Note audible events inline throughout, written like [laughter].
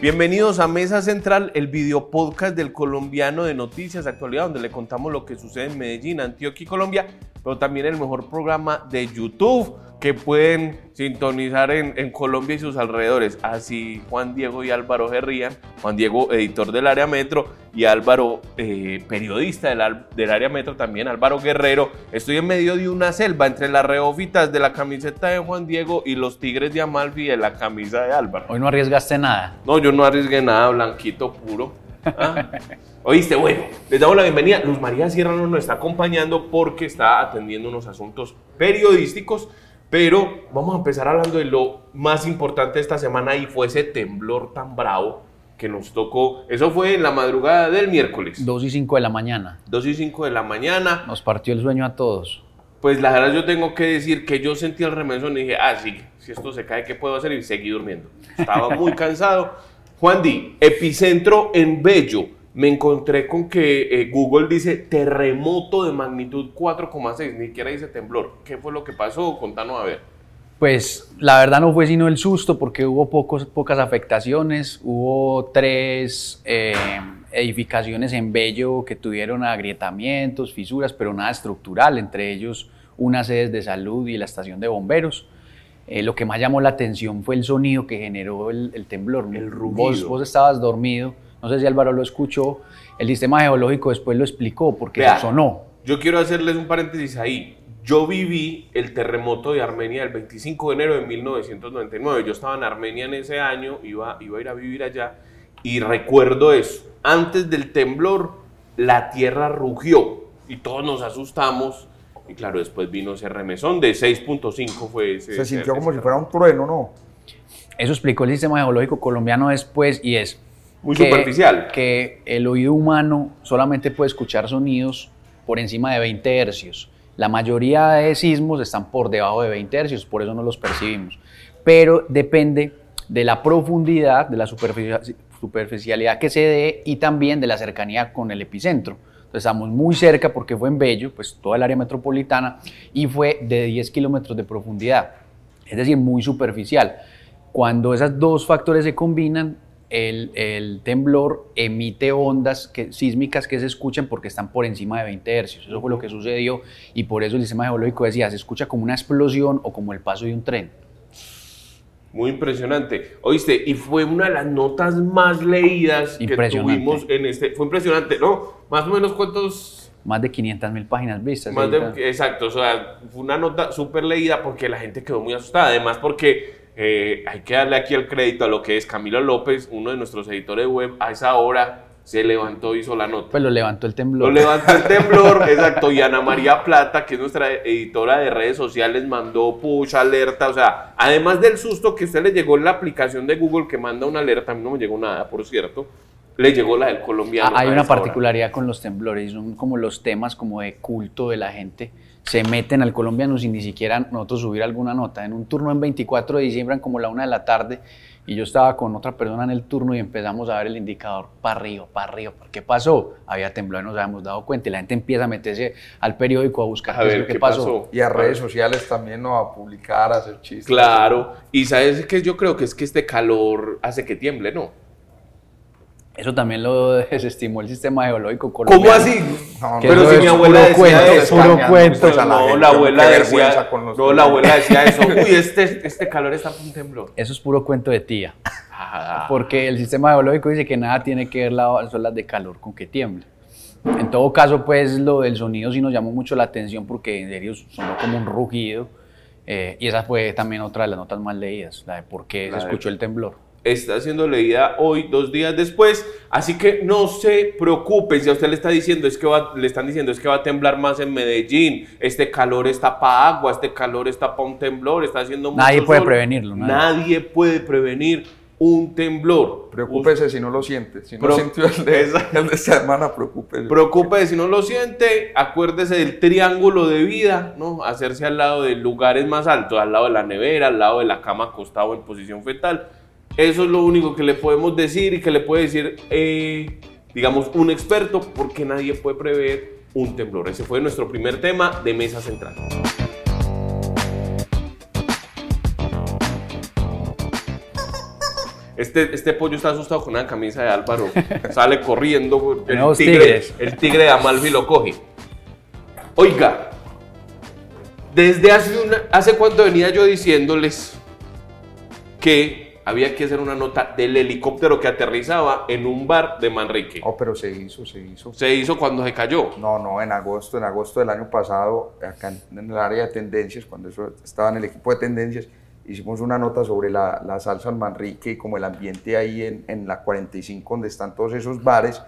Bienvenidos a Mesa Central, el video podcast del colombiano de noticias, actualidad, donde le contamos lo que sucede en Medellín, Antioquia y Colombia, pero también el mejor programa de YouTube que pueden sintonizar en, Colombia y sus alrededores. Así Juan Diego y Álvaro Gerrían, Juan Diego editor del área metro y Álvaro eh, periodista del, del, área metro también, Álvaro Guerrero. Estoy en medio de una selva entre las reófitas de la camiseta de Juan Diego y los tigres de Amalfi de la camisa de Álvaro. Hoy no arriesgaste nada. No, yo no arriesgué nada, blanquito puro. ¿Ah? [laughs] Oíste, bueno, les damos la bienvenida. Luz María Sierra nos está acompañando porque está atendiendo unos asuntos periodísticos pero vamos a empezar hablando de lo más importante de esta semana y fue ese temblor tan bravo que nos tocó. Eso fue en la madrugada del miércoles. 2 y 5 de la mañana. 2 y 5 de la mañana. Nos partió el sueño a todos. Pues la verdad yo tengo que decir que yo sentí el remesón y dije, ah, sí, si esto se cae, ¿qué puedo hacer? Y seguí durmiendo. Estaba muy [laughs] cansado. Juan Di, epicentro en Bello me encontré con que eh, Google dice terremoto de magnitud 4,6, ni siquiera dice temblor. ¿Qué fue lo que pasó? Contanos a ver. Pues la verdad no fue sino el susto porque hubo pocos, pocas afectaciones, hubo tres eh, edificaciones en Bello que tuvieron agrietamientos, fisuras, pero nada estructural, entre ellos unas sedes de salud y la estación de bomberos. Eh, lo que más llamó la atención fue el sonido que generó el, temblor. El rugido. vos estabas dormido no sé si Álvaro lo escuchó. El sistema geológico después lo explicó porque sonó. Yo quiero hacerles un paréntesis ahí. Yo viví el terremoto de Armenia el 25 de enero de 1999. Yo estaba en Armenia en ese año, iba, iba a ir a vivir allá y recuerdo eso. Antes del temblor, la tierra rugió y todos nos asustamos. Y claro, después vino ese remesón de 6.5 fue ese. Se sintió como si fuera un trueno, ¿no? Eso explicó el sistema geológico colombiano después y es muy superficial. Que el oído humano solamente puede escuchar sonidos por encima de 20 hercios. La mayoría de sismos están por debajo de 20 hercios, por eso no los percibimos. Pero depende de la profundidad, de la superficialidad que se dé y también de la cercanía con el epicentro. Entonces estamos muy cerca porque fue en Bello, pues toda el área metropolitana, y fue de 10 kilómetros de profundidad, es decir, muy superficial. Cuando esos dos factores se combinan, el, temblor emite ondas sísmicas que se escuchan porque están por encima de 20 hercios. Eso fue lo que sucedió y por eso el sistema geológico decía, se escucha como una explosión o como el paso de un tren. Muy impresionante. Oíste, y fue una de las notas más leídas que tuvimos en este. Fue impresionante, ¿no? Más o menos cuántos. Más de 500 mil páginas vistas. exacto, o sea, fue una nota súper leída porque la gente quedó muy asustada. Además, porque eh, hay que darle aquí el crédito a lo que es Camilo López, uno de nuestros editores web, a esa hora se levantó, hizo la nota. Pues lo levantó el temblor. Lo levantó el temblor, [laughs] exacto. Y Ana María Plata, que es nuestra editora de redes sociales, mandó push, alerta. O sea, además del susto que usted le llegó en la aplicación de Google que manda una alerta, a mí no me llegó nada, por cierto. Le llegó la del colombiano. Ah, hay una particularidad con los temblores, son como los temas como de culto de la gente se meten al colombiano sin ni siquiera nosotros subir alguna nota. En un turno en 24 de diciembre, como la una de la tarde, y yo estaba con otra persona en el turno y empezamos a ver el indicador para arriba, para arriba. ¿Qué pasó? Había temblado y nos habíamos dado cuenta y la gente empieza a meterse al periódico a buscar a ver, qué, pasó? Y a redes sociales también, ¿no? A publicar, a hacer chistes. Claro. Y sabes que yo creo que es que este calor hace que tiemble, ¿no? Eso también lo [laughs] desestimó el sistema geológico colombiano. ¿Cómo así? pero si mi abuela decía eso. Puro cuento. no, la abuela decía, no, la abuela decía eso. Uy, este, este calor está con temblor. Eso es puro cuento de tía. Porque el sistema geológico dice que nada tiene que ver las olas de calor con que tiemble. En todo caso, pues lo del sonido sí nos llamó mucho la atención porque en serio sonó como un rugido. Eh, y esa fue también otra de las notas más leídas, la de por qué se escuchó el temblor está siendo leída hoy, dos días después. Así que no se preocupe si a usted le está diciendo es que le están diciendo es que va a temblar más en Medellín. Este calor está para agua, este calor está para un temblor, está haciendo mucho Nadie puede prevenirlo. Nadie. puede prevenir un temblor. Preocúpese si no lo siente. Si no sintió el de, el de esta semana, preocúpese. Preocúpese si no lo siente. Acuérdese del triángulo de vida, ¿no? Hacerse al lado de lugares más altos, al lado de la nevera, al lado de la cama acostado en posición fetal eso es lo único que le podemos decir y que le puede decir, eh, digamos, un experto, porque nadie puede prever un temblor. Ese fue nuestro primer tema de mesa central. Este, este pollo está asustado con una camisa de Álvaro. [laughs] Sale corriendo. El Nuevos tigre, tigres. el tigre de Amalfi lo coge. Oiga, desde hace, una, hace cuánto venía yo diciéndoles que había que hacer una nota del helicóptero que aterrizaba en un bar de Manrique. Oh, pero se hizo, se hizo. Se hizo cuando se cayó. No, no, en agosto, en agosto del año pasado, acá en, el área de tendencias, cuando eso estaba en el equipo de tendencias, hicimos una nota sobre la, la salsa en Manrique y como el ambiente ahí en, en la 45, donde están todos esos bares.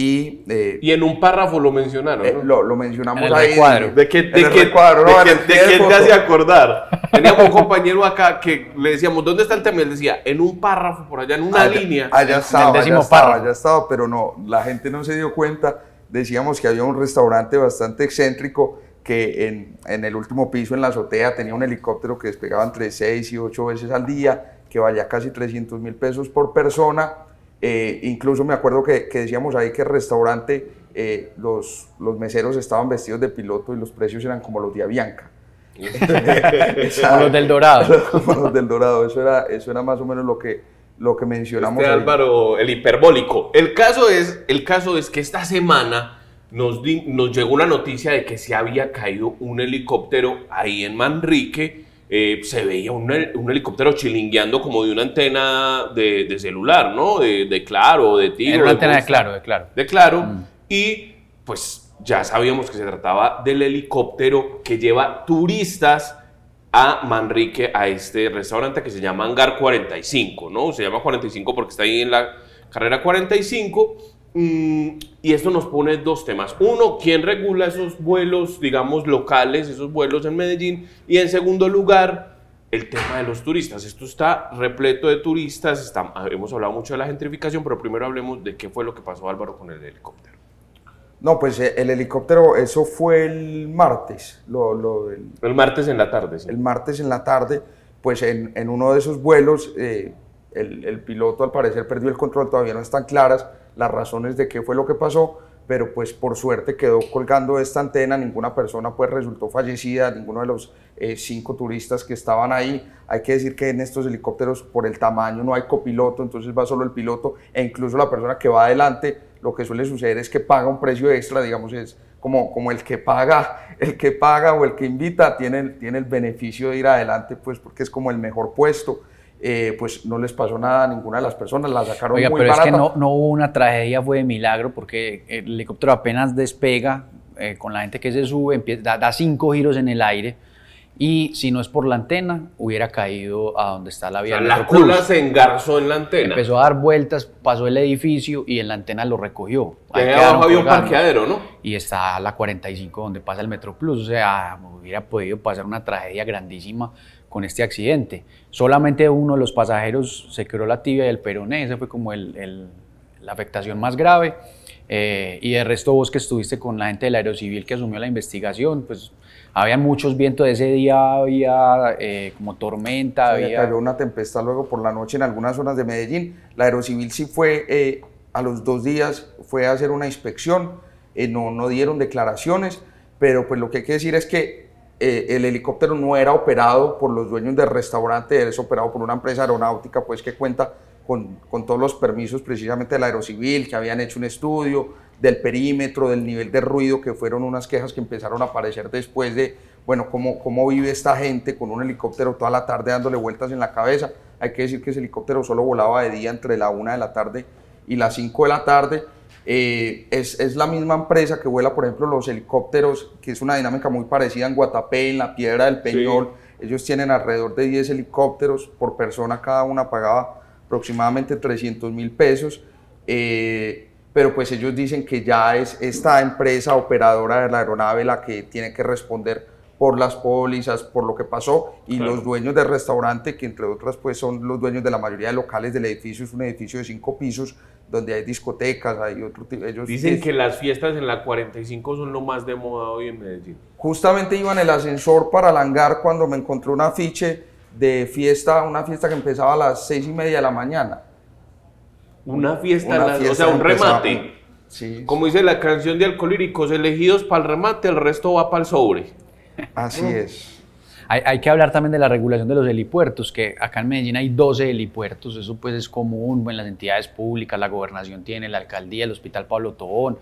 Y, eh, Y en un párrafo lo mencionaron. eh, ¿no? lo, lo mencionamos En el ahí. recuadro. ¿De qué, de el qué- recuadro, de quién te hace acordar? [laughs] Teníamos un compañero acá que le decíamos, ¿dónde está el tema? Y él decía, en un párrafo por allá, en una allá, línea. Allá estaba, allá estaba, allá estaba, pero no, la gente no se dio cuenta. Decíamos que había un restaurante bastante excéntrico que en, en el último piso, en la azotea, tenía un helicóptero que despegaba entre 6 y 8 veces al día, que valía casi 300 mil pesos por persona. Eh, incluso me acuerdo que, que decíamos ahí que el restaurante, eh, los, los meseros estaban vestidos de piloto y los precios eran como los de Avianca. [laughs] [laughs] Como los del Dorado. [laughs] como los del Dorado, eso era, eso era más o menos lo que, lo que mencionamos. Este. Álvaro, el hiperbólico. El caso es, el caso es que esta semana nos, di- nos llegó una noticia de que se había caído un helicóptero ahí en Manrique. Eh, se veía un, hel- un helicóptero chilingueando como de una antena de, de celular, ¿no? De, de Claro, de Tigo. Era una antena de claro, de claro. de Claro. Y pues ya sabíamos que se trataba del helicóptero que lleva turistas a Manrique, a este restaurante que se llama Hangar 45, ¿no? Se llama 45 porque está ahí en la carrera 45. Mm, y esto nos pone dos temas. Uno, ¿quién regula esos vuelos, digamos, locales, esos vuelos en Medellín? Y en segundo lugar, el tema de los turistas. Esto está repleto de turistas. está- hemos hablado mucho de la gentrificación, pero primero hablemos de qué fue lo que pasó Álvaro con el helicóptero. No, pues eh, el helicóptero, eso fue el martes, lo, lo- el, El martes en la tarde. sí. el martes en la tarde, pues en, en uno de esos vuelos, eh, el, el piloto al parecer perdió el control, todavía no están claras las razones de qué fue lo que pasó, pero pues por suerte quedó colgando esta antena, ninguna persona pues resultó fallecida, ninguno de los eh, cinco turistas que estaban ahí. Hay que decir que en estos helicópteros por el tamaño no hay copiloto, entonces va solo el piloto e incluso la persona que va adelante, lo que suele suceder es que paga un precio extra, digamos, es como, como el que paga, [laughs] el que paga o el que invita tiene, tiene el beneficio de ir adelante, pues porque es como el mejor puesto. Eh, pues no les pasó nada a ninguna de las personas, la sacaron Oiga, muy pero es barata. que no, no hubo una tragedia, fue de milagro, porque el helicóptero apenas despega, eh, con la gente que se sube, empie- da, da cinco giros en el aire, y si no es por la antena, hubiera caído a donde está la O vía sea, del la cola se engarzó en la antena. Empezó a dar vueltas, pasó el edificio y en la antena lo recogió. Ahí abajo había un parqueadero, ¿no? Y está la 45 donde pasa el Metro Plus. O sea, hubiera podido pasar una tragedia grandísima con este accidente. Solamente uno de los pasajeros se quebró la tibia y el peroné. Esa fue como el- el- la afectación más grave. Eh, y de resto vos que estuviste con la gente del Aerocivil que asumió la investigación, pues había muchos vientos de ese día, había eh, como tormenta, había... cayó una tempestad luego por la noche en algunas zonas de Medellín. La Aerocivil sí fue eh, a los dos días, fue a hacer una inspección, no, no dieron declaraciones, pero pues lo que hay que decir es que eh, el helicóptero no era operado por los dueños del restaurante, es operado por una empresa aeronáutica pues que cuenta con, todos los permisos precisamente de la Aerocivil, que habían hecho un estudio del perímetro, del nivel de ruido, que fueron unas quejas que empezaron a aparecer después de, bueno, cómo, cómo vive esta gente con un helicóptero toda la tarde dándole vueltas en la cabeza. Hay que decir que ese helicóptero solo volaba de día entre la una de la tarde y las 5 de la tarde. Eh, es, es la misma empresa que vuela, por ejemplo, los helicópteros, que es una dinámica muy parecida en Guatapé, en la Piedra del Peñol. Ellos tienen alrededor de 10 helicópteros por persona, cada una pagaba aproximadamente 300 mil pesos. Eh, pero pues ellos dicen que ya es esta empresa operadora de la aeronave la que tiene que responder por las pólizas, por lo que pasó, y Claro. los dueños del restaurante, que entre otras pues son los dueños de la mayoría de locales del edificio, es un edificio de cinco pisos, donde hay discotecas, hay otro tipo, ellos Dicen que las fiestas en la 45 son lo más de moda hoy en Medellín. Justamente iba en el ascensor para el hangar cuando me encontré un afiche de fiesta, una fiesta que empezaba a las seis y media de la mañana. Una fiesta, Una fiesta o sea, un remate. Sí, Como dice la canción de Alcohólicos, elegidos para el remate, el resto va para el sobre. así es. Hay, hay, que hablar también de la regulación de los helipuertos, que acá en Medellín hay 12 helipuertos, eso pues es común en las entidades públicas, la gobernación tiene, la alcaldía, el Hospital Pablo Tobón,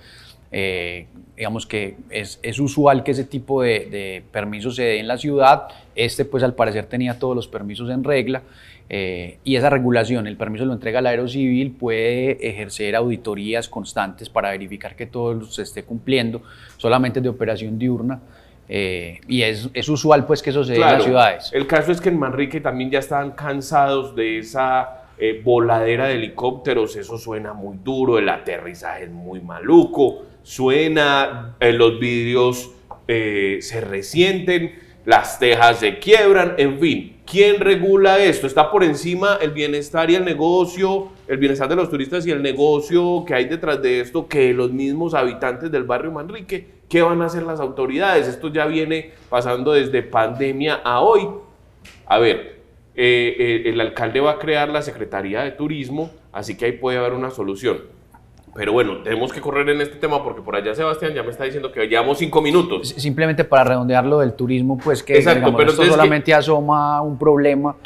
eh, digamos que es, es, usual que ese tipo de, de, permisos se dé en la ciudad. Este, pues al parecer tenía todos los permisos en regla. Eh, y esa regulación, el permiso lo entrega el Aerocivil, puede ejercer auditorías constantes para verificar que todo se esté cumpliendo, solamente de operación diurna. Eh, y es, es, usual pues que eso se dé en las ciudades. El caso es que en Manrique también ya estaban cansados de esa eh, voladera de helicópteros, eso suena muy duro, el aterrizaje es muy maluco, suena, eh, los vidrios se resienten, las tejas se quiebran, en fin, ¿quién regula esto? ¿Está por encima el bienestar y el negocio, el bienestar de los turistas y el negocio que hay detrás de esto que los mismos habitantes del barrio Manrique? ¿Qué van a hacer las autoridades? Esto ya viene pasando desde pandemia a hoy. A ver, eh, el alcalde va a crear la Secretaría de Turismo, así que ahí puede haber una solución. Pero bueno, tenemos que correr en este tema porque por allá Sebastián ya me está diciendo que llevamos cinco minutos. Simplemente para redondear lo del turismo, pues que Exacto, pero esto solamente asoma un problema,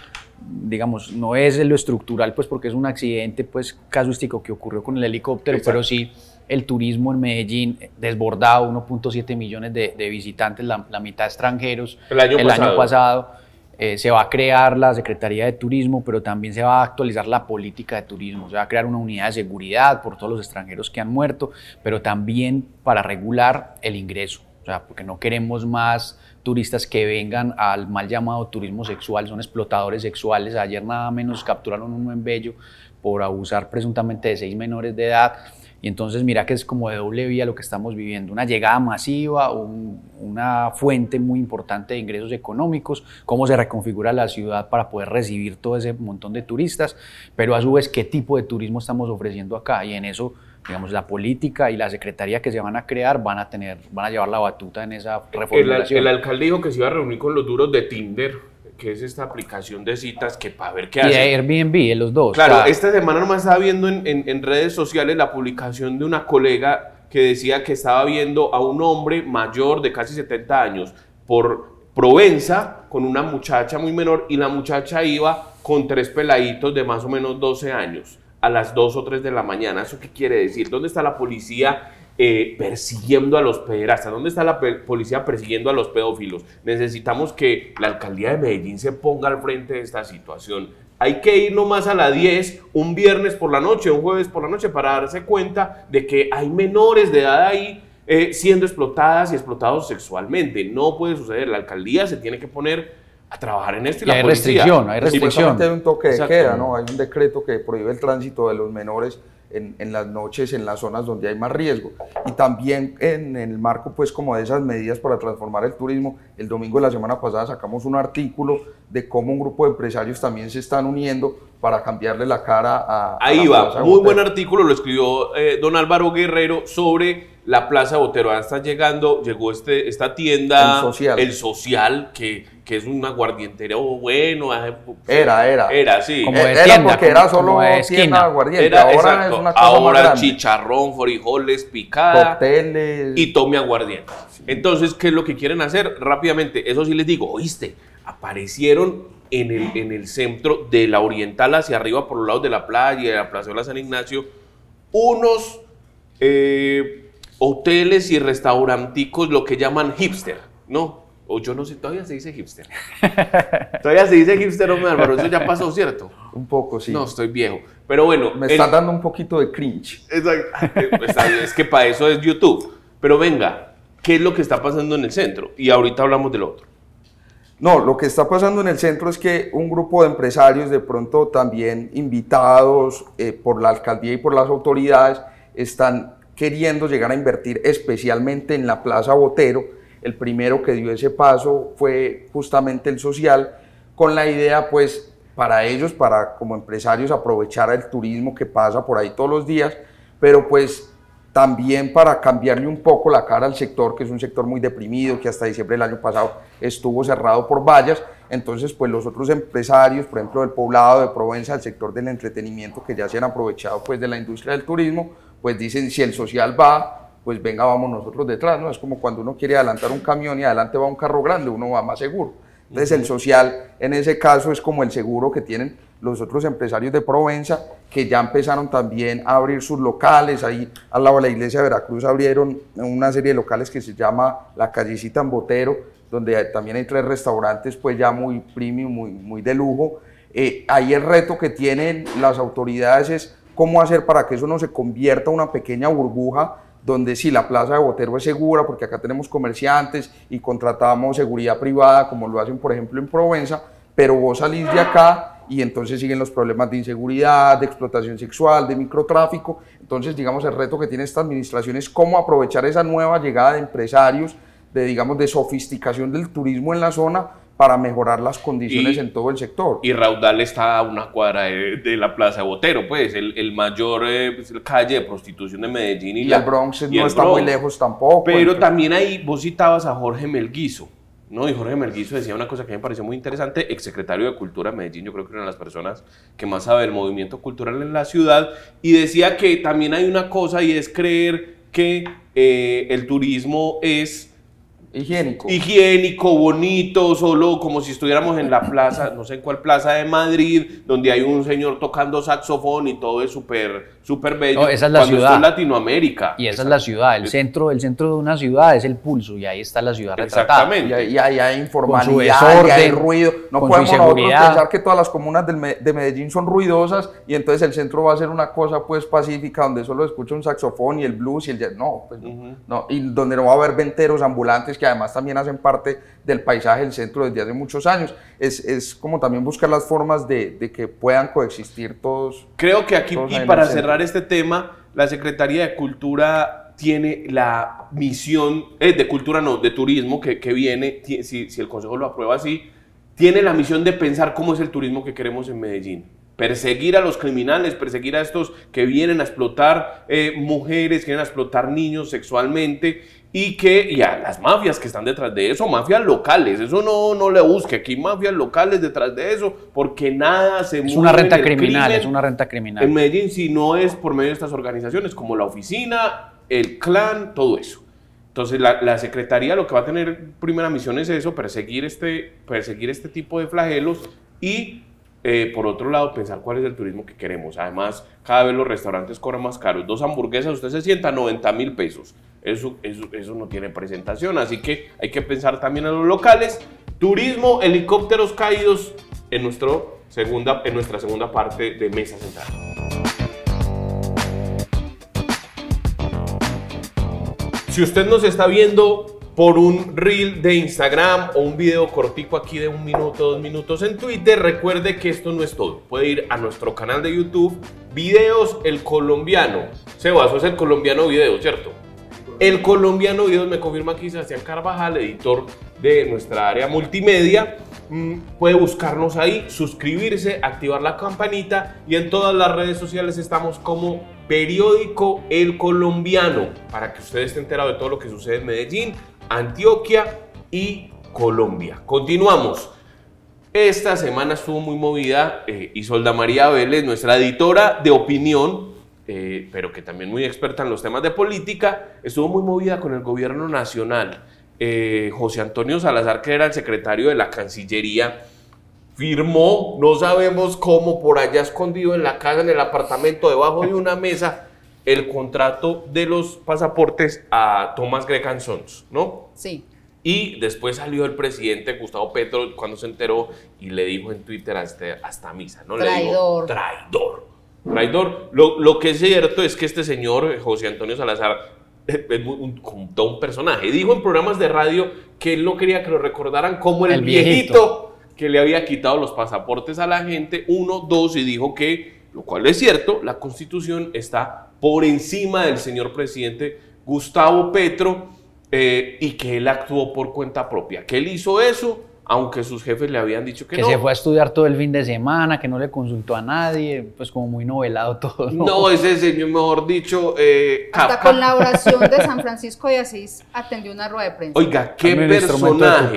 digamos, no es lo estructural, pues porque es un accidente pues casuístico que ocurrió con el helicóptero, pero sí el turismo en Medellín desbordado, 1.7 millones de, visitantes, la, mitad extranjeros el año el pasado. Año pasado eh, se va a crear la Secretaría de Turismo, pero también se va a actualizar la política de turismo. Se va a crear una unidad de seguridad por todos los extranjeros que han muerto, pero también para regular el ingreso. O sea, porque no queremos más turistas que vengan al mal llamado turismo sexual, son explotadores sexuales. Ayer nada menos capturaron uno en Bello por abusar presuntamente de seis menores de edad. Y entonces mira que es como de doble vía lo que estamos viviendo, una llegada masiva, un, una fuente muy importante de ingresos económicos, cómo se reconfigura la ciudad para poder recibir todo ese montón de turistas, pero a su vez qué tipo de turismo estamos ofreciendo acá. Y en eso digamos, la política y la secretaría que se van a crear van a tener, van a llevar la batuta en esa. El, el alcalde dijo que se iba a reunir con los duros de Tinder que es esta aplicación de citas que para ver qué hace. Y Airbnb, en los dos. Claro, esta semana nomás estaba viendo en, en, en, redes sociales la publicación de una colega que decía que estaba viendo a un hombre mayor de casi 70 años por Provenza con una muchacha muy menor y la muchacha iba con tres peladitos de más o menos 12 años a las 2 o 3 de la mañana. ¿Eso qué quiere decir? ¿Dónde está la policía eh, persiguiendo a los pederastas? ¿Dónde está la policía persiguiendo a los pedófilos? Necesitamos que la alcaldía de Medellín se ponga al frente de esta situación. Hay que ir nomás a las 10, un viernes por la noche, un jueves por la noche, para darse cuenta de que hay menores de edad ahí eh, siendo explotadas y explotados sexualmente. No puede suceder. La alcaldía se tiene que poner a trabajar en esto y, y hay restricción, hay restricción. Hay un toque de Exacto. queda, ¿no? Hay un decreto que prohíbe el tránsito de los menores en, en, las noches, en las zonas donde hay más riesgo. Y también en, en, el marco, pues, como de esas medidas para transformar el turismo, el domingo de la semana pasada sacamos un artículo de cómo un grupo de empresarios también se están uniendo para cambiarle la cara a... Ahí a va, muy buen artículo, lo escribió eh, don Álvaro Guerrero sobre la Plaza Botero. Está llegando, llegó este, esta tienda, el social, el social que, que es un aguardientero bueno. Era, era. Era, sí. Como de era tienda, porque como- era solo como de tienda esquina. aguardiente. Era, ahora exacto. es una cosa Ahora chicharrón, frijoles, picada Cócteles. y tome aguardiente. Entonces, ¿qué es lo que quieren hacer? Rápidamente, eso sí les digo, oíste, aparecieron en el, en el centro de la oriental hacia arriba, por los lados de la playa y de la plazuela San Ignacio, unos eh, hoteles y restauranticos, lo que llaman hipster, ¿no? O yo no sé, todavía se dice hipster. [laughs] todavía se dice hipster, hombre, Álvaro, eso ya pasó, ¿cierto? Un poco, sí. No, estoy viejo. Pero bueno, Me el- está dando un poquito de cringe. Exacto. Está bien, es que para eso es YouTube. Pero venga, ¿qué es lo que está pasando en el centro? Y ahorita hablamos del otro. No, lo que está pasando en el centro es que un grupo de empresarios, de pronto también invitados eh, por la alcaldía y por las autoridades, están queriendo llegar a invertir especialmente en la Plaza Botero. El primero que dio ese paso fue justamente el social, con la idea, pues, para ellos, para como empresarios, aprovechar el turismo que pasa por ahí todos los días, pero pues también para cambiarle un poco la cara al sector, que es un sector muy deprimido, que hasta diciembre del año pasado estuvo cerrado por vallas. Entonces, pues los otros empresarios, por ejemplo, del poblado de Provenza, el sector del entretenimiento, que ya se han aprovechado pues de la industria del turismo, pues dicen, si el social va, pues venga, vamos nosotros detrás, ¿no? Es como cuando uno quiere adelantar un camión y adelante va un carro grande, uno va más seguro. Entonces el social en ese caso es como el seguro que tienen los otros empresarios de Provenza que ya empezaron también a abrir sus locales. Ahí al lado de la iglesia de Veracruz abrieron una serie de locales que se llama La Callecita en Botero, donde también hay tres restaurantes pues ya muy premium, muy, muy de lujo. Eh, ahí el reto que tienen las autoridades es cómo hacer para que eso no se convierta en una pequeña burbuja donde sí, la plaza de Botero es segura porque acá tenemos comerciantes y contratamos seguridad privada como lo hacen por ejemplo en Provenza, pero vos salís de acá y entonces siguen los problemas de inseguridad, de explotación sexual, de microtráfico. Entonces, digamos, el reto que tiene esta administración es cómo aprovechar esa nueva llegada de empresarios, de, digamos, de sofisticación del turismo en la zona para mejorar las condiciones en todo el sector. Y Raudal está a una cuadra de, la Plaza Botero, pues, el, el mayor eh, pues, calle de prostitución de Medellín. Y, el Bronx no está muy lejos tampoco. Pero también ahí vos citabas a Jorge Melguizo. ¿no? Y Jorge Melguizo decía una cosa que me pareció muy interesante, exsecretario de Cultura de Medellín, yo creo que una de las personas que más sabe del movimiento cultural en la ciudad, y decía que también hay una cosa y es creer que eh, el turismo es Higiénico. Higiénico, bonito, solo como si estuviéramos en la plaza, no sé en cuál plaza de Madrid, donde hay un señor tocando saxofón y todo es súper súper bello. No, esa es la ciudad. en Latinoamérica. Y esa es la ciudad, el centro, el centro de una ciudad es el pulso y ahí está la ciudad Exactamente. Y ahí hay informalidad, y hay ruido. No podemos pensar que todas las comunas de Medellín son ruidosas y entonces el centro va a ser una cosa pues pacífica donde solo escucha un saxofón y el blues y el jazz. No, pues no. Y donde no va a haber venteros ambulantes que además también hacen parte del paisaje del centro desde hace muchos años. Es, es como también buscar las formas de, de, que puedan coexistir todos. Creo que aquí, y para cerrar este tema, la Secretaría de Cultura tiene la misión, eh, de cultura no, de turismo, que, que viene, si, si el Consejo lo aprueba así, tiene la misión de pensar cómo es el turismo que queremos en Medellín perseguir a los criminales, perseguir a estos que vienen a explotar eh, mujeres, que vienen a explotar niños sexualmente y que y a las mafias que están detrás de eso, mafias locales, eso no, no le busque, aquí mafias locales detrás de eso, porque nada se Es una renta criminal, es una renta criminal. En Medellín si no es por medio de estas organizaciones como la oficina, el clan, todo eso. Entonces la, la, Secretaría lo que va a tener primera misión es eso, perseguir este, perseguir este tipo de flagelos y eh, por otro lado, pensar cuál es el turismo que queremos. Además, cada vez los restaurantes cobran más caros. Dos hamburguesas, usted se sienta 90 mil pesos. Eso, eso, eso no tiene presentación. Así que hay que pensar también en los locales. Turismo, helicópteros caídos en, nuestro segunda, en nuestra segunda parte de Mesa Central. Si usted nos está viendo por un reel de Instagram o un video cortico aquí de un minuto, dos minutos en Twitter. Recuerde que esto no es todo. Puede ir a nuestro canal de YouTube, Videos El Colombiano. Sebas, es el colombiano video, ¿cierto? El colombiano videos me confirma aquí Sebastián Carvajal, editor de nuestra área multimedia. Mm, puede buscarnos ahí, suscribirse, activar la campanita y en todas las redes sociales estamos como periódico El Colombiano para que usted esté enterado de todo lo que sucede en Medellín, Antioquia y Colombia. Continuamos. Esta semana estuvo muy movida eh, Isolda María Vélez, nuestra editora de opinión, eh, pero que también muy experta en los temas de política, estuvo muy movida con el gobierno nacional. Eh, José Antonio Salazar, que era el secretario de la Cancillería, firmó, no sabemos cómo, por allá escondido en la casa, en el apartamento, debajo de una mesa, el contrato de los pasaportes a Thomas Grecan Sons, ¿no? Sí. Y después salió el presidente Gustavo Petro cuando se enteró y le dijo en Twitter hasta, hasta misa, ¿no? Traidor. Le dijo, traidor. Traidor. Lo, lo, que es cierto es que este señor, José Antonio Salazar, es un, un, todo un personaje. Dijo en programas de radio que él no quería que lo recordaran como el, el viejito. viejito que le había quitado los pasaportes a la gente. Uno, dos, y dijo que, lo cual es cierto, la constitución está por encima del señor presidente Gustavo Petro eh, y que él actuó por cuenta propia, que él hizo eso aunque sus jefes le habían dicho que, que no. se fue a estudiar todo el fin de semana, que no le consultó a nadie, pues como muy novelado todo. No, no ese señor, mejor dicho... Eh, Hasta con la oración de San Francisco de Asís atendió una rueda de prensa. Oiga, qué personaje.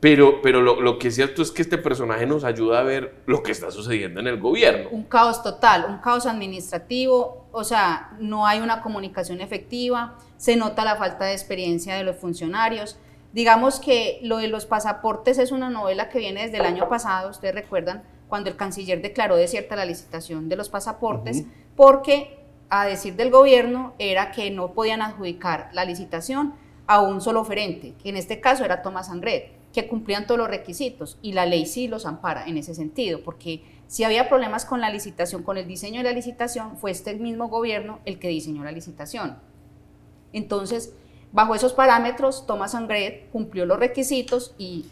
Pero, pero lo, lo, que es cierto es que este personaje nos ayuda a ver lo que está sucediendo en el gobierno. Un caos total, un caos administrativo, o sea, no hay una comunicación efectiva, se nota la falta de experiencia de los funcionarios. Digamos que lo de los pasaportes es una novela que viene desde el año pasado, ustedes recuerdan, cuando el canciller declaró desierta la licitación de los pasaportes, porque a decir del gobierno era que no podían adjudicar la licitación a un solo oferente, que en este caso era Tomás Angret, que cumplían todos los requisitos y la ley sí los ampara en ese sentido, porque si había problemas con la licitación, con el diseño de la licitación, fue este mismo gobierno el que diseñó la licitación. Entonces, bajo esos parámetros, Tomás Angret cumplió los requisitos y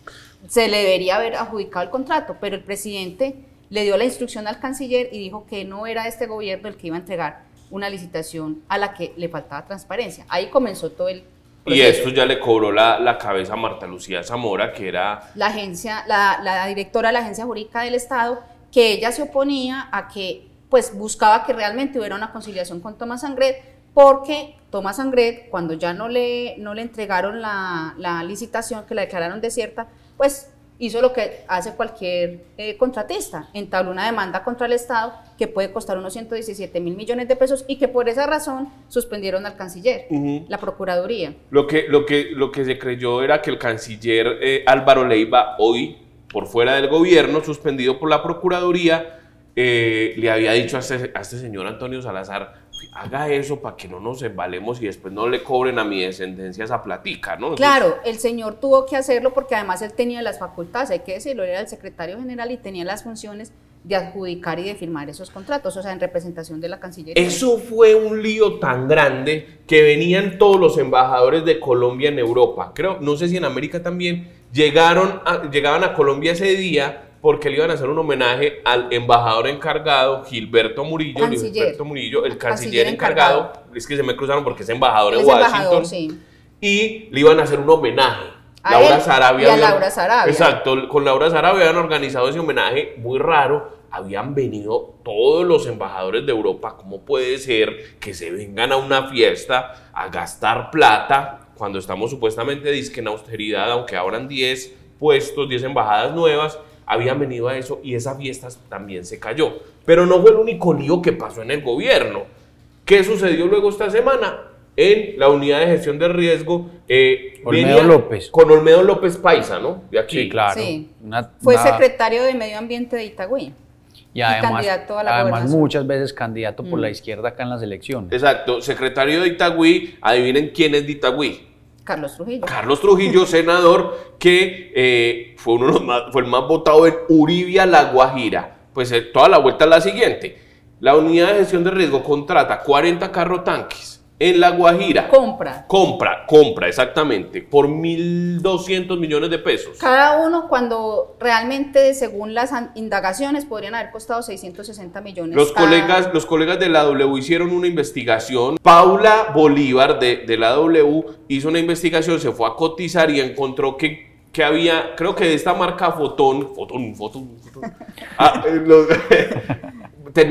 se le debería haber adjudicado el contrato, pero el presidente le dio la instrucción al canciller y dijo que no era este gobierno el que iba a entregar una licitación a la que le faltaba transparencia. Ahí comenzó todo el y esto ya le cobró la, la, cabeza a Marta Lucía Zamora, que era... La agencia, la, la, directora de la Agencia Jurídica del Estado, que ella se oponía a que, pues buscaba que realmente hubiera una conciliación con Tomás Angret, porque Tomás Angret, cuando ya no le, no le entregaron la, la licitación, que la declararon desierta, pues hizo lo que hace cualquier eh, contratista, entabló una demanda contra el Estado que puede costar unos 117 mil millones de pesos y que por esa razón suspendieron al canciller, la Procuraduría. Lo que, lo, que, lo que se creyó era que el canciller eh, Álvaro Leiva, hoy por fuera del gobierno, suspendido por la Procuraduría, eh, le había dicho a este, a este señor Antonio Salazar, haga eso para que no nos embalemos y después no le cobren a mi descendencia esa platica, ¿no? claro, el señor tuvo que hacerlo porque además él tenía las facultades, hay que decirlo, era el secretario general y tenía las funciones de adjudicar y de firmar esos contratos, o sea, en representación de la Cancillería. Eso fue un lío tan grande que venían todos los embajadores de Colombia en Europa, creo, no sé si en América también, llegaron llegaban a Colombia ese día porque le iban a hacer un homenaje al embajador encargado, Gilberto Murillo, Gilberto Murillo, el canciller, encargado, es que se me cruzaron porque es embajador en Washington, y le iban a hacer un homenaje. Laura Sarabia. Y a Laura Sarabia. Exacto, con Laura Sarabia habían organizado ese homenaje muy raro. Habían venido todos los embajadores de Europa. ¿Cómo puede ser que se vengan a una fiesta a gastar plata cuando estamos supuestamente disque en austeridad, aunque abran 10 puestos, 10 embajadas nuevas? Habían venido a eso y esa fiesta también se cayó. Pero no fue el único lío que pasó en el gobierno. ¿Qué sucedió luego esta semana? En la unidad de gestión de riesgo. Eh, Olmedo López. Con Olmedo López Paisa, ¿no? De aquí. Sí, claro. fue secretario de Medio Ambiente de Itagüí. Y además, candidato a la además muchas veces candidato por la mm. izquierda acá en las elecciones. Exacto, secretario de Itagüí, adivinen quién es de Itagüí. Carlos Trujillo. Carlos Trujillo, [laughs] senador, que eh, fue, uno más, fue el más votado en Uribia, La Guajira. Pues eh, toda la vuelta es la siguiente. La unidad de gestión de riesgo contrata 40 carro tanques en La Guajira. Compra. Compra, compra, exactamente, por 1.200 millones de pesos. Cada uno cuando realmente, según las indagaciones, podrían haber costado 660 millones. Los, colegas, los colegas de la W hicieron una investigación. Paula Bolívar de, de la W hizo una investigación, se fue a cotizar y encontró que que había, creo que de esta marca Fotón, Fotón, Fotón, Fotón, [laughs] ah, [laughs]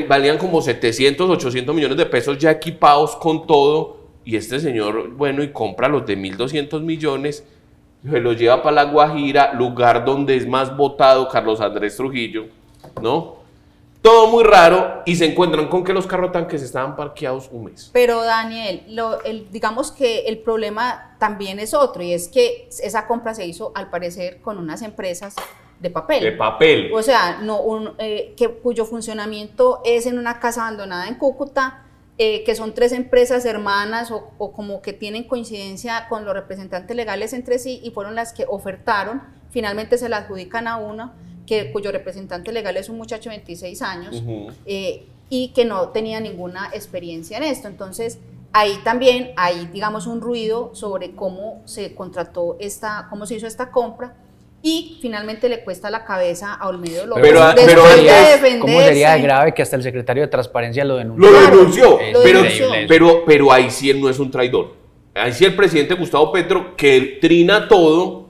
valían como 700, 800 millones de pesos ya equipados con todo. Y este señor, bueno, y compra los de 1.200 millones, se los lleva para La Guajira, lugar donde es más votado Carlos Andrés Trujillo, ¿no? Todo muy raro y se encuentran con que los carrotanques estaban parqueados un mes. Pero Daniel, lo, digamos que el problema también es otro y es que esa compra se hizo al parecer con unas empresas de papel. De papel. O sea, no un, eh, que, cuyo funcionamiento es en una casa abandonada en Cúcuta, eh, que son tres empresas hermanas o, como que tienen coincidencia con los representantes legales entre sí y fueron las que ofertaron, finalmente se la adjudican a una, que, cuyo representante legal es un muchacho de 26 años eh, y que no tenía ninguna experiencia en esto. Entonces, ahí también hay, digamos, un ruido sobre cómo se contrató esta, cómo se hizo esta compra y finalmente le cuesta la cabeza a Olmedo López. Pero, pero de ¿cómo sería grave que hasta el secretario de Transparencia lo denunció? Lo denunció, pero, pero, ahí sí él no es un traidor. Ahí sí el presidente Gustavo Petro, que trina todo,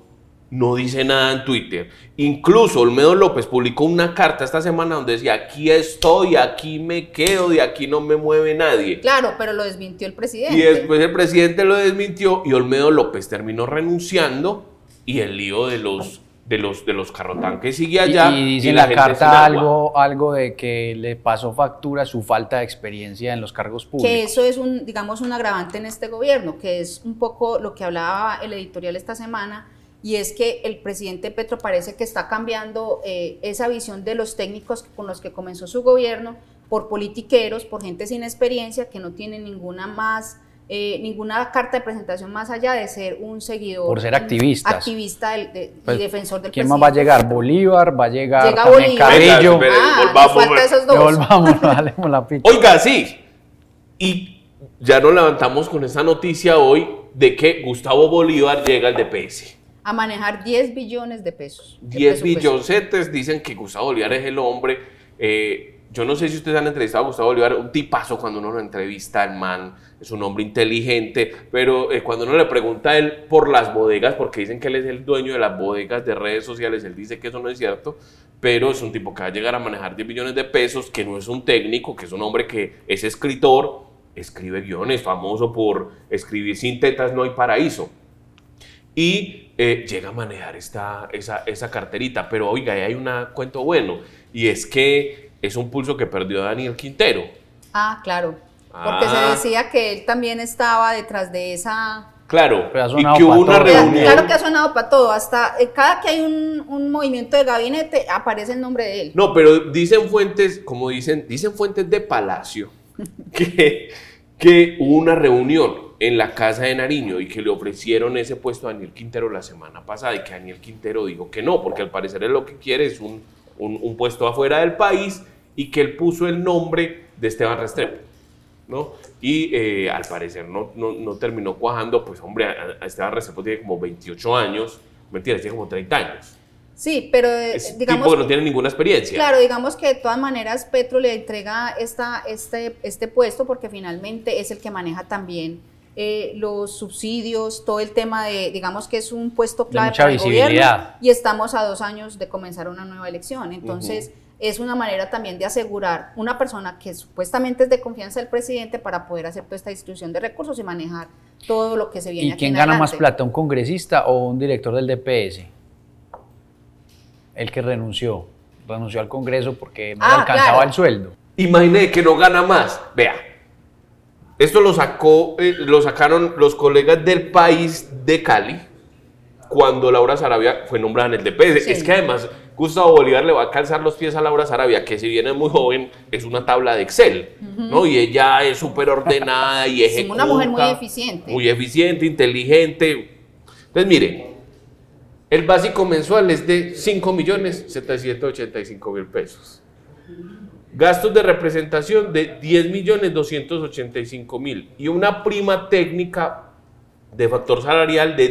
no dice nada en Twitter. Incluso Olmedo López publicó una carta esta semana donde decía, aquí estoy, aquí me quedo, de aquí no me mueve nadie. Claro, pero lo desmintió el presidente. Y después el presidente lo desmintió y Olmedo López terminó renunciando y el lío de los de los, de los carrotanques sigue allá. Y, dice la, carta algo, algo de que le pasó factura su falta de experiencia en los cargos públicos. Que eso es un, digamos, un agravante en este gobierno, que es un poco lo que hablaba el editorial esta semana, y es que el presidente Petro parece que está cambiando eh, esa visión de los técnicos con los que comenzó su gobierno por politiqueros, por gente sin experiencia que no tiene ninguna más eh, ninguna carta de presentación más allá de ser un seguidor. Por ser activistas. Activista del, de, Pues, y defensor del ¿Quién presidente. más va a llegar? Bolívar, va a llegar Llega también Bolívar. Carrillo. Venga, Ah, volvamos, falta volvamos. esos dos. Volvamos, [laughs] dale la picha. Oiga, sí. Y ya nos levantamos con esta noticia hoy de que Gustavo Bolívar llega al DPS. A manejar 10 billones de pesos. de 10 presupuesto. billoncetes dicen que Gustavo Bolívar es el hombre. eh, yo no sé si ustedes han entrevistado a Gustavo Bolívar, un tipazo cuando uno lo entrevista, el man es un hombre inteligente, pero eh, cuando uno le pregunta a él por las bodegas, porque dicen que él es el dueño de las bodegas de redes sociales, él dice que eso no es cierto, pero es un tipo que va a llegar a manejar 10 billones de pesos, que no es un técnico, que es un hombre que es escritor, escribe guiones, famoso por escribir sin tetas no hay paraíso y eh, llega a manejar esta, esa, esa carterita. Pero oiga, ahí hay un cuento bueno, y es que es un pulso que perdió Daniel Quintero. Ah, claro. Porque Ah. se decía que él también estaba detrás de esa... Claro, Pero ha y que hubo una todo. reunión. Claro que ha sonado para todo. Hasta eh, cada que hay un, un movimiento de gabinete aparece el nombre de él. No, pero dicen fuentes, como dicen, dicen fuentes de Palacio, [laughs] que, que hubo una reunión en la casa de Nariño y que le ofrecieron ese puesto a Daniel Quintero la semana pasada y que Daniel Quintero dijo que no, porque al parecer él lo que quiere es un, un- un puesto afuera del país y que él puso el nombre de Esteban Restrepo. ¿no? Y eh, al parecer no, no, no terminó cuajando, pues hombre, a- a Esteban Restrepo tiene como 28 años, mentira, tiene como 30 años. Sí, pero eh, Es digamos... tipo que no tiene ninguna experiencia. Claro, digamos que de todas maneras Petro le entrega esta, este, este puesto porque finalmente es el que maneja también eh, los subsidios, todo el tema de, digamos que es un puesto clave mucha para el gobierno visibilidad. y estamos a dos años de comenzar una nueva elección. Entonces, es una manera también de asegurar una persona que supuestamente es de confianza del presidente para poder hacer toda esta distribución de recursos y manejar todo lo que se viene ¿Y aquí quién en gana más plata, un congresista o un director del DPS? El que renunció. Renunció al Congreso porque no le Ah, alcanzaba claro. el sueldo. Imagine que no gana más. Vea, esto lo sacó, eh, lo sacaron los colegas del país de Cali cuando Laura Sarabia fue nombrada en el DPS. Sí. Es que además Gustavo Bolívar le va a calzar los pies a Laura Sarabia, que si bien es muy joven, es una tabla de Excel, ¿no? Y ella es súper ordenada y ejecuta. una mujer muy eficiente. Muy eficiente, inteligente. Entonces, mire, el básico mensual es de 5.785.000 pesos. Gastos de representación de 10.285.000 y una prima técnica de factor salarial de O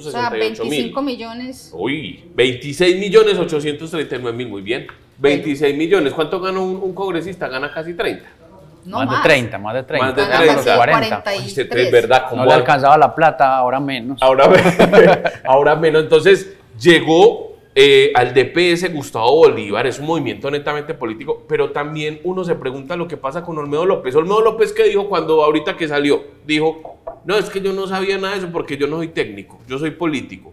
sea, 10.768.000. 25 millones. Uy, 26.839.000, muy bien. 26 millones. ¿Cuánto gana un, un congresista? Gana casi 30. No más, más, de 30, más de 30. Más de Gana 30. los 40. 40. Ay, usted es verdad, ¿cómo No le alcanzaba la plata, ahora menos. Ahora, [laughs] [laughs] ahora menos. Entonces, llegó eh, al DPS Gustavo Bolívar, es un movimiento netamente político, pero también uno se pregunta lo que pasa con Olmedo López. Olmedo López, ¿qué dijo cuando ahorita que salió? Dijo, no, es que yo no sabía nada de eso porque yo no soy técnico, yo soy político.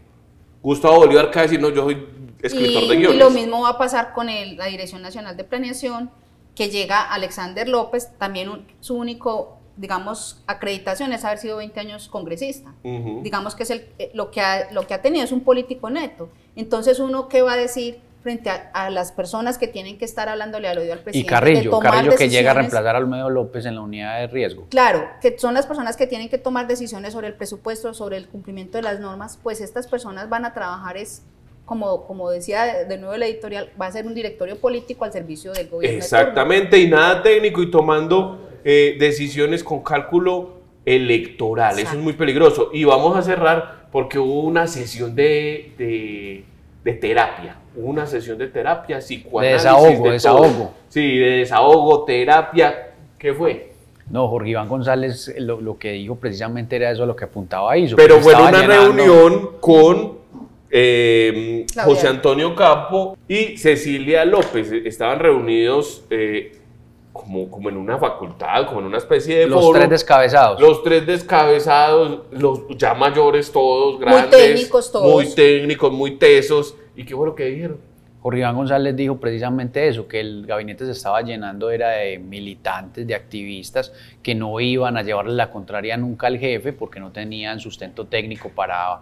Gustavo Bolívar acaba de decir, no, yo soy escritor y, de y guiones. lo mismo va a pasar con el- la Dirección Nacional de Planeación, que llega Alexander López, también un- su único, digamos, acreditación es haber sido 20 años congresista. Digamos que es el, eh, lo, que ha, lo que ha tenido es un político neto. Entonces, uno, ¿qué va a decir frente a, a las personas que tienen que estar hablándole al oído al Y presidente? de Carrillo, tomar Carrillo que llega a reemplazar a Olmedo López en la unidad de riesgo. Claro, que son las personas que tienen que tomar decisiones sobre el presupuesto, sobre el cumplimiento de las normas, pues estas personas van a trabajar es, como, como decía de, nuevo el editorial, va a ser un directorio político al servicio del gobierno. de. Exactamente, y nada técnico y tomando eh, decisiones con cálculo electoral. Eso es muy peligroso. Y vamos a cerrar porque hubo una sesión de, de, de terapia. Una sesión de terapia, psicoanálisis. desahogo, de desahogo. Sí, de desahogo, terapia. ¿Qué fue? No, Jorge Iván González lo, lo que dijo precisamente era eso lo que apuntaba ahí. Pero fue una llenando- reunión con eh. José Antonio Campo y Cecilia López. Estaban reunidos eh, como, como en una facultad, como en una especie de Los foro. tres descabezados. Los tres descabezados, los ya mayores todos, grandes. técnicos todos. Muy técnicos, muy tesos. ¿Y qué fue lo que dijeron? Jorge Iván González dijo precisamente eso, que el gabinete se estaba llenando era de militantes, de activistas que no iban a llevarle la contraria nunca al jefe porque no tenían sustento técnico para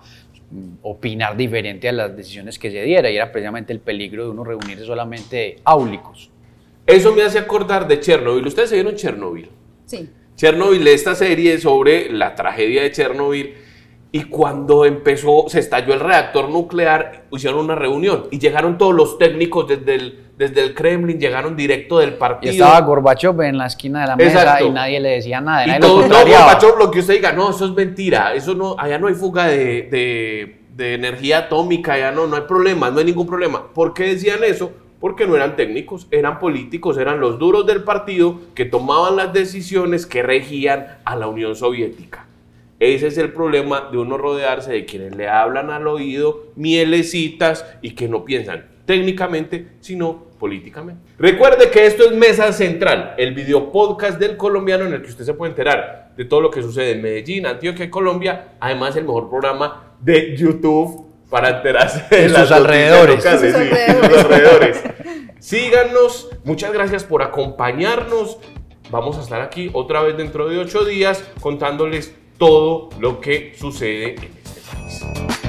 mm, opinar diferente a las decisiones que se diera y era precisamente el peligro de uno reunirse solamente áulicos. Eso me hace acordar de Chernobyl. ¿Ustedes se vieron Chernobyl? Sí. Chernobyl, esta serie sobre la tragedia de Chernobyl. Y cuando empezó, se estalló el reactor nuclear, hicieron una reunión y llegaron todos los técnicos desde el, desde el Kremlin, llegaron directo del Y partido. estaba Gorbachev en la esquina de la mesa Exacto. y nadie le decía nada, Y nadie lo todo, no. Gorbachev, lo que usted diga, no, eso es mentira, eso no, allá no hay fuga de, de- de energía atómica, allá no, no hay problema, no hay ningún problema. ¿Por qué decían eso? Porque no eran técnicos, eran políticos, eran los duros del partido que tomaban las decisiones que regían a la Unión Soviética. Ese es el problema de uno rodearse de quienes le hablan al oído, mielecitas y que no piensan técnicamente, sino políticamente. Recuerde que esto es Mesa Central, el video podcast del colombiano en el que usted se puede enterar de todo lo que sucede en Medellín, Antioquia y Colombia. Además, el mejor programa de YouTube para enterarse de En las sus alrededores. locales, sus sí, en alrededores. sus alrededores. Síganos, muchas gracias por acompañarnos. Vamos a estar aquí otra vez dentro de ocho días contándoles todo lo que sucede en